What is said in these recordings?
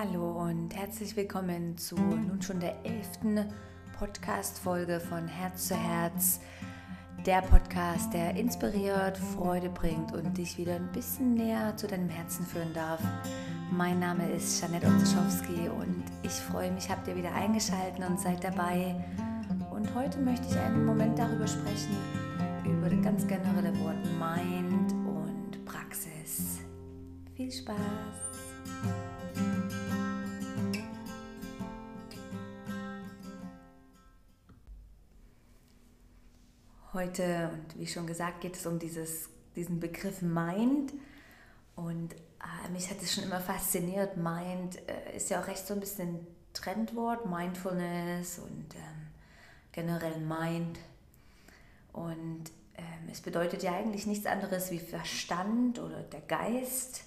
Hallo und herzlich willkommen zu nun schon der elften Podcast-Folge von Herz zu Herz. Der Podcast, der inspiriert, Freude bringt und dich wieder ein bisschen näher zu deinem Herzen führen darf. Mein Name ist Janette Otschowski und ich freue mich, habt ihr wieder eingeschaltet und seid dabei. Und heute möchte ich einen Moment darüber sprechen, über das ganz generelle Wort Mind und Praxis. Viel Spaß! Heute, und wie schon gesagt, geht es um dieses, diesen Begriff Mind. Und äh, mich hat es schon immer fasziniert. Mind äh, ist ja auch recht so ein bisschen Trendwort, Mindfulness und ähm, generell Mind. Und ähm, es bedeutet ja eigentlich nichts anderes wie Verstand oder der Geist,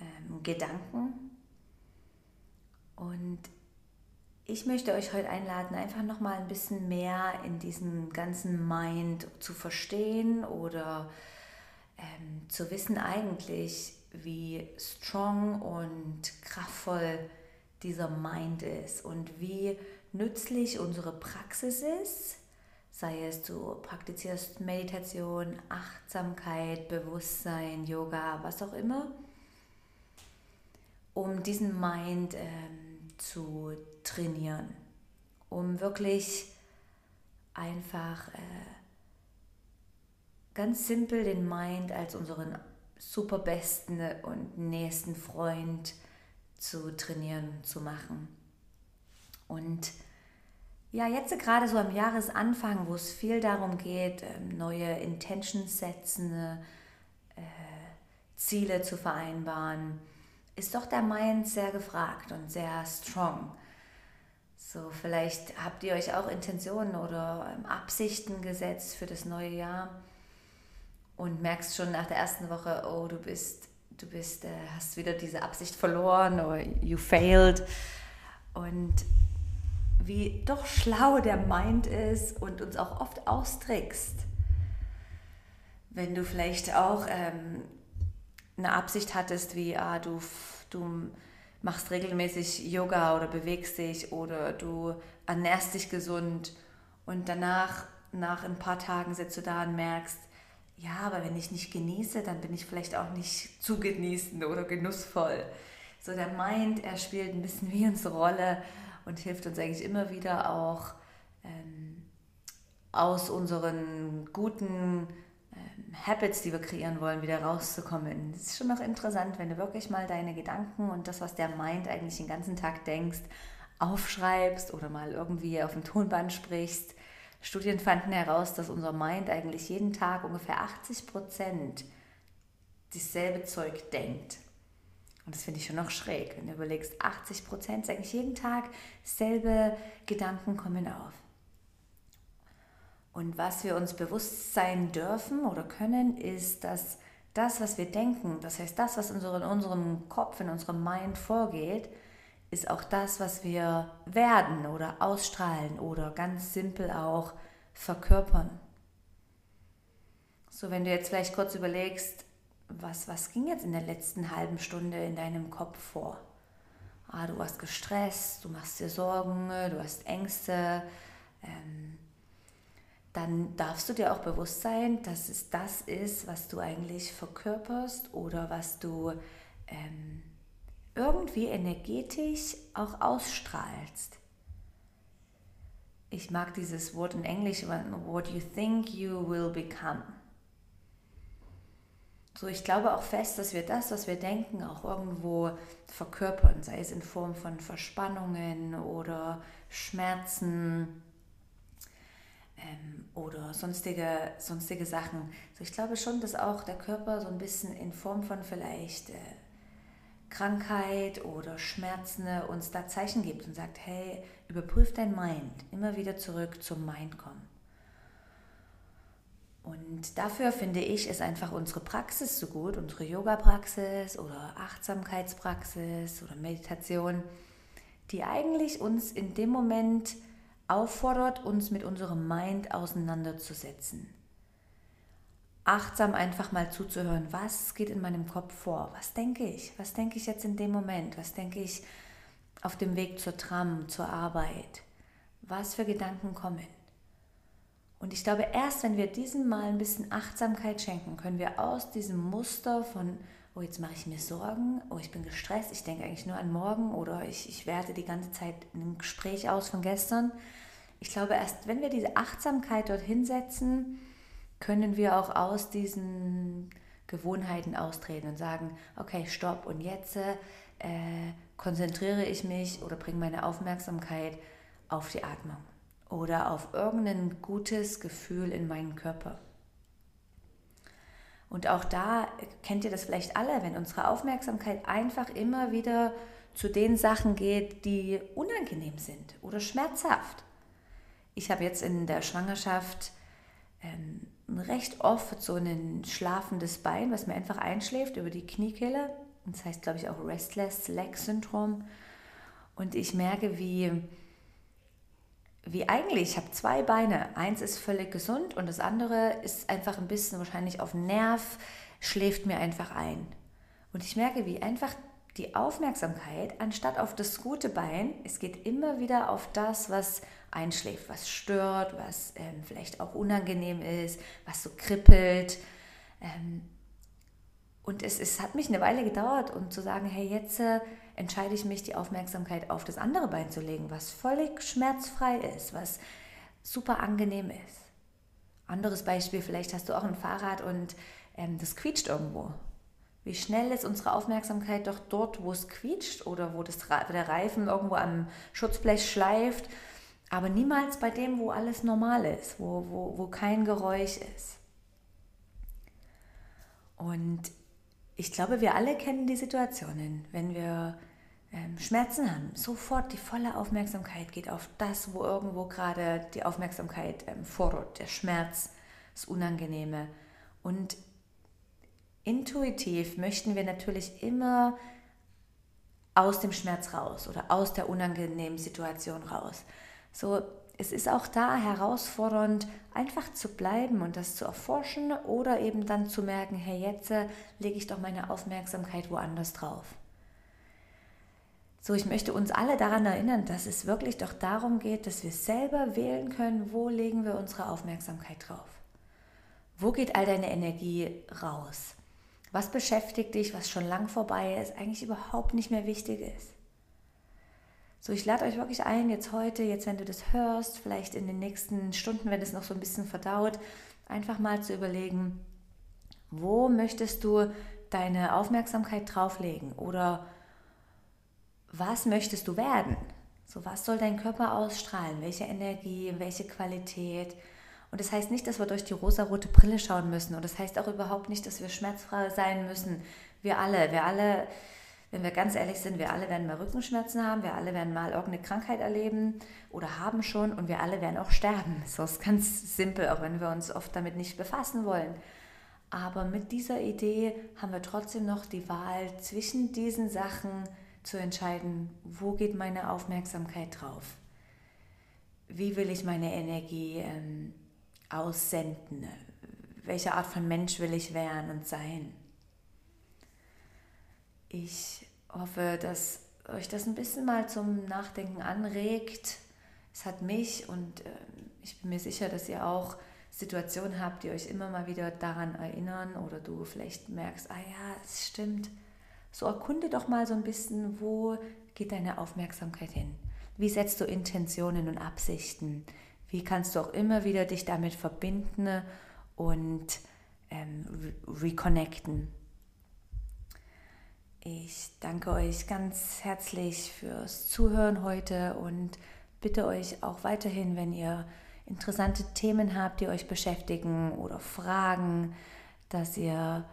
ähm, Gedanken. Und ich möchte euch heute einladen, einfach noch mal ein bisschen mehr in diesen ganzen Mind zu verstehen oder ähm, zu wissen eigentlich, wie strong und kraftvoll dieser Mind ist und wie nützlich unsere Praxis ist, sei es du praktizierst Meditation, Achtsamkeit, Bewusstsein, Yoga, was auch immer, um diesen Mind ähm, zu trainieren, um wirklich einfach äh, ganz simpel den Mind als unseren superbesten und nächsten Freund zu trainieren, zu machen. Und ja, jetzt gerade so am Jahresanfang, wo es viel darum geht, ähm, neue Intentions setzen, äh, Ziele zu vereinbaren, ist doch der Mind sehr gefragt und sehr strong. So, vielleicht habt ihr euch auch Intentionen oder ähm, Absichten gesetzt für das neue Jahr und merkst schon nach der ersten Woche, oh, du bist, du bist, äh, hast wieder diese Absicht verloren oder you failed. Und wie doch schlau der Mind ist und uns auch oft austrickst. Wenn du vielleicht auch ähm, eine Absicht hattest, wie ah, du, du machst regelmäßig Yoga oder bewegst dich oder du ernährst dich gesund und danach, nach ein paar Tagen sitzt du da und merkst, ja, aber wenn ich nicht genieße, dann bin ich vielleicht auch nicht zu genießen oder genussvoll. So der Mind, er spielt ein bisschen wie unsere Rolle und hilft uns eigentlich immer wieder auch ähm, aus unseren guten Habits, die wir kreieren wollen, wieder rauszukommen. Es ist schon noch interessant, wenn du wirklich mal deine Gedanken und das, was der Mind eigentlich den ganzen Tag denkst, aufschreibst oder mal irgendwie auf dem Tonband sprichst. Studien fanden heraus, dass unser Mind eigentlich jeden Tag ungefähr 80 Prozent dasselbe Zeug denkt. Und das finde ich schon noch schräg, wenn du überlegst, 80 Prozent, eigentlich jeden Tag selbe Gedanken kommen auf. Und was wir uns bewusst sein dürfen oder können, ist, dass das, was wir denken, das heißt das, was in unserem Kopf, in unserem Mind vorgeht, ist auch das, was wir werden oder ausstrahlen oder ganz simpel auch verkörpern. So, wenn du jetzt vielleicht kurz überlegst, was, was ging jetzt in der letzten halben Stunde in deinem Kopf vor? Ah, du warst gestresst, du machst dir Sorgen, du hast Ängste, ähm, dann darfst du dir auch bewusst sein, dass es das ist, was du eigentlich verkörperst oder was du ähm, irgendwie energetisch auch ausstrahlst. Ich mag dieses Wort in Englisch, what you think you will become. So, ich glaube auch fest, dass wir das, was wir denken, auch irgendwo verkörpern, sei es in Form von Verspannungen oder Schmerzen ähm, oder sonstige, sonstige Sachen. So, ich glaube schon, dass auch der Körper so ein bisschen in Form von vielleicht äh, Krankheit oder Schmerzen uns da Zeichen gibt und sagt, hey, überprüf dein Mind, immer wieder zurück zum Mind kommen. Und dafür finde ich, ist einfach unsere Praxis so gut, unsere Yoga-Praxis oder Achtsamkeitspraxis oder Meditation, die eigentlich uns in dem Moment auffordert, uns mit unserem Mind auseinanderzusetzen. achtsam einfach mal zuzuhören, was geht in meinem Kopf vor, was denke ich, was denke ich jetzt in dem Moment, was denke ich auf dem Weg zur Tram, zur Arbeit, was für Gedanken kommen. Und ich glaube, erst wenn wir diesem mal ein bisschen Achtsamkeit schenken, können wir aus diesem Muster von, oh, jetzt mache ich mir Sorgen, oh, ich bin gestresst, ich denke eigentlich nur an morgen oder ich, ich werte die ganze Zeit in einem Gespräch aus von gestern. Ich glaube, erst wenn wir diese Achtsamkeit dorthin setzen, können wir auch aus diesen Gewohnheiten austreten und sagen, okay, stopp und jetzt äh, konzentriere ich mich oder bringe meine Aufmerksamkeit auf die Atmung oder auf irgendein gutes Gefühl in meinen Körper. Und auch da kennt ihr das vielleicht alle, wenn unsere Aufmerksamkeit einfach immer wieder zu den Sachen geht, die unangenehm sind oder schmerzhaft. Ich habe jetzt in der Schwangerschaft ähm, recht oft so ein schlafendes Bein, was mir einfach einschläft über die Kniekehle. Das heißt, glaube ich, auch Restless Leg Syndrom. Und ich merke, wie, wie eigentlich, ich habe zwei Beine. Eins ist völlig gesund und das andere ist einfach ein bisschen wahrscheinlich auf Nerv, schläft mir einfach ein. Und ich merke, wie einfach die Aufmerksamkeit, anstatt auf das gute Bein, es geht immer wieder auf das, was einschläft, was stört, was ähm, vielleicht auch unangenehm ist, was so kribbelt. Ähm, und es, es hat mich eine Weile gedauert, um zu sagen, hey, jetzt äh, entscheide ich mich, die Aufmerksamkeit auf das andere Bein zu legen, was völlig schmerzfrei ist, was super angenehm ist. Anderes Beispiel, vielleicht hast du auch ein Fahrrad und ähm, das quietscht irgendwo. Wie schnell ist unsere Aufmerksamkeit doch dort, wo es quietscht oder wo das, der Reifen irgendwo am Schutzblech schleift aber niemals bei dem, wo alles normal ist, wo, wo, wo kein Geräusch ist. Und ich glaube, wir alle kennen die Situationen, wenn wir Schmerzen haben. Sofort die volle Aufmerksamkeit geht auf das, wo irgendwo gerade die Aufmerksamkeit ähm, fordert, der Schmerz, das Unangenehme. Und intuitiv möchten wir natürlich immer aus dem Schmerz raus oder aus der unangenehmen Situation raus. So, es ist auch da herausfordernd, einfach zu bleiben und das zu erforschen oder eben dann zu merken, hey, jetzt äh, lege ich doch meine Aufmerksamkeit woanders drauf. So, ich möchte uns alle daran erinnern, dass es wirklich doch darum geht, dass wir selber wählen können, wo legen wir unsere Aufmerksamkeit drauf. Wo geht all deine Energie raus? Was beschäftigt dich, was schon lang vorbei ist, eigentlich überhaupt nicht mehr wichtig ist? So, ich lade euch wirklich ein, jetzt heute, jetzt wenn du das hörst, vielleicht in den nächsten Stunden, wenn es noch so ein bisschen verdaut, einfach mal zu überlegen, wo möchtest du deine Aufmerksamkeit drauflegen oder was möchtest du werden? So, was soll dein Körper ausstrahlen? Welche Energie, welche Qualität? Und das heißt nicht, dass wir durch die rosarote Brille schauen müssen. Und das heißt auch überhaupt nicht, dass wir schmerzfrei sein müssen. Wir alle, wir alle wenn wir ganz ehrlich sind, wir alle werden mal Rückenschmerzen haben, wir alle werden mal irgendeine Krankheit erleben oder haben schon und wir alle werden auch sterben. So ist ganz simpel, auch wenn wir uns oft damit nicht befassen wollen. Aber mit dieser Idee haben wir trotzdem noch die Wahl zwischen diesen Sachen zu entscheiden, wo geht meine Aufmerksamkeit drauf? Wie will ich meine Energie ähm, aussenden? Welche Art von Mensch will ich werden und sein? Ich hoffe, dass euch das ein bisschen mal zum Nachdenken anregt. Es hat mich und äh, ich bin mir sicher, dass ihr auch Situationen habt, die euch immer mal wieder daran erinnern oder du vielleicht merkst, ah ja, es stimmt. So erkunde doch mal so ein bisschen, wo geht deine Aufmerksamkeit hin? Wie setzt du Intentionen und Absichten? Wie kannst du auch immer wieder dich damit verbinden und ähm, reconnecten? Ich danke euch ganz herzlich fürs Zuhören heute und bitte euch auch weiterhin, wenn ihr interessante Themen habt, die euch beschäftigen oder Fragen, dass ihr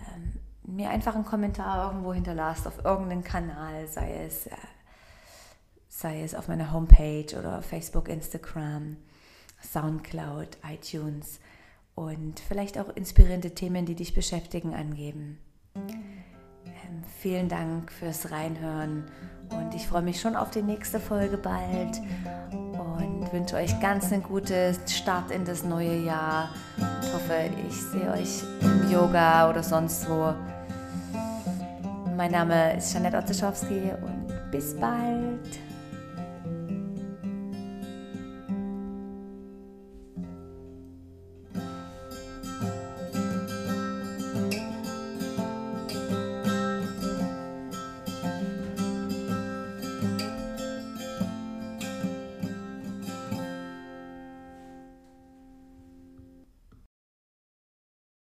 ähm, mir einfach einen Kommentar irgendwo hinterlasst auf irgendeinen Kanal, sei es, äh, sei es auf meiner Homepage oder Facebook, Instagram, Soundcloud, iTunes und vielleicht auch inspirierende Themen, die dich beschäftigen, angeben. Ähm, vielen Dank fürs Reinhören und ich freue mich schon auf die nächste Folge bald und wünsche euch ganz einen guten Start in das neue Jahr. hoffe, ich sehe euch im Yoga oder sonst wo. Mein Name ist Janette Otzeschowski und bis bald.